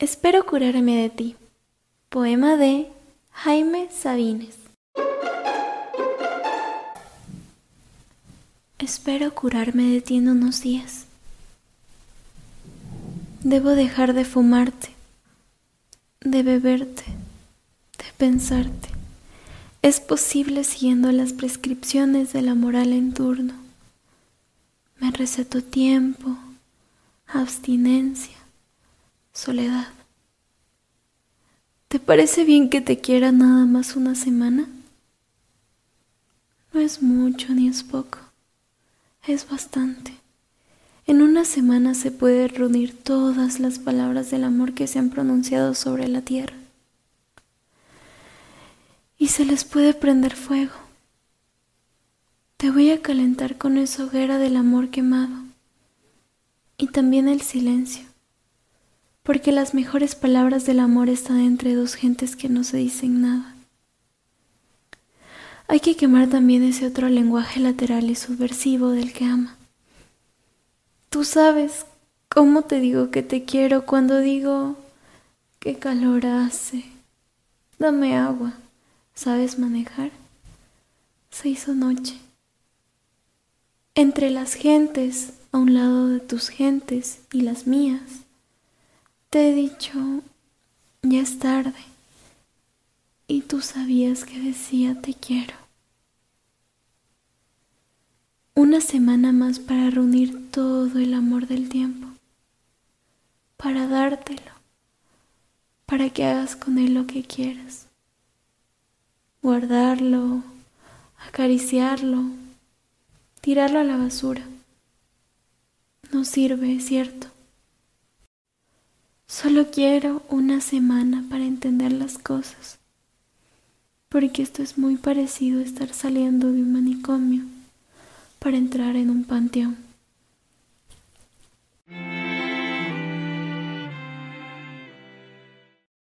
Espero curarme de ti. Poema de Jaime Sabines. Espero curarme de ti en unos días. Debo dejar de fumarte, de beberte, de pensarte. Es posible siguiendo las prescripciones de la moral en turno. Me receto tiempo, abstinencia, soledad. ¿Te parece bien que te quiera nada más una semana? No es mucho ni es poco, es bastante. En una semana se puede reunir todas las palabras del amor que se han pronunciado sobre la tierra. Y se les puede prender fuego. Te voy a calentar con esa hoguera del amor quemado. Y también el silencio porque las mejores palabras del amor están entre dos gentes que no se dicen nada. Hay que quemar también ese otro lenguaje lateral y subversivo del que ama. Tú sabes cómo te digo que te quiero cuando digo qué calor hace. Dame agua. ¿Sabes manejar? Se hizo noche. Entre las gentes, a un lado de tus gentes y las mías, te he dicho, ya es tarde. Y tú sabías que decía te quiero. Una semana más para reunir todo el amor del tiempo. Para dártelo. Para que hagas con él lo que quieras. Guardarlo, acariciarlo, tirarlo a la basura. No sirve, ¿cierto? Solo quiero una semana para entender las cosas, porque esto es muy parecido a estar saliendo de un manicomio para entrar en un panteón.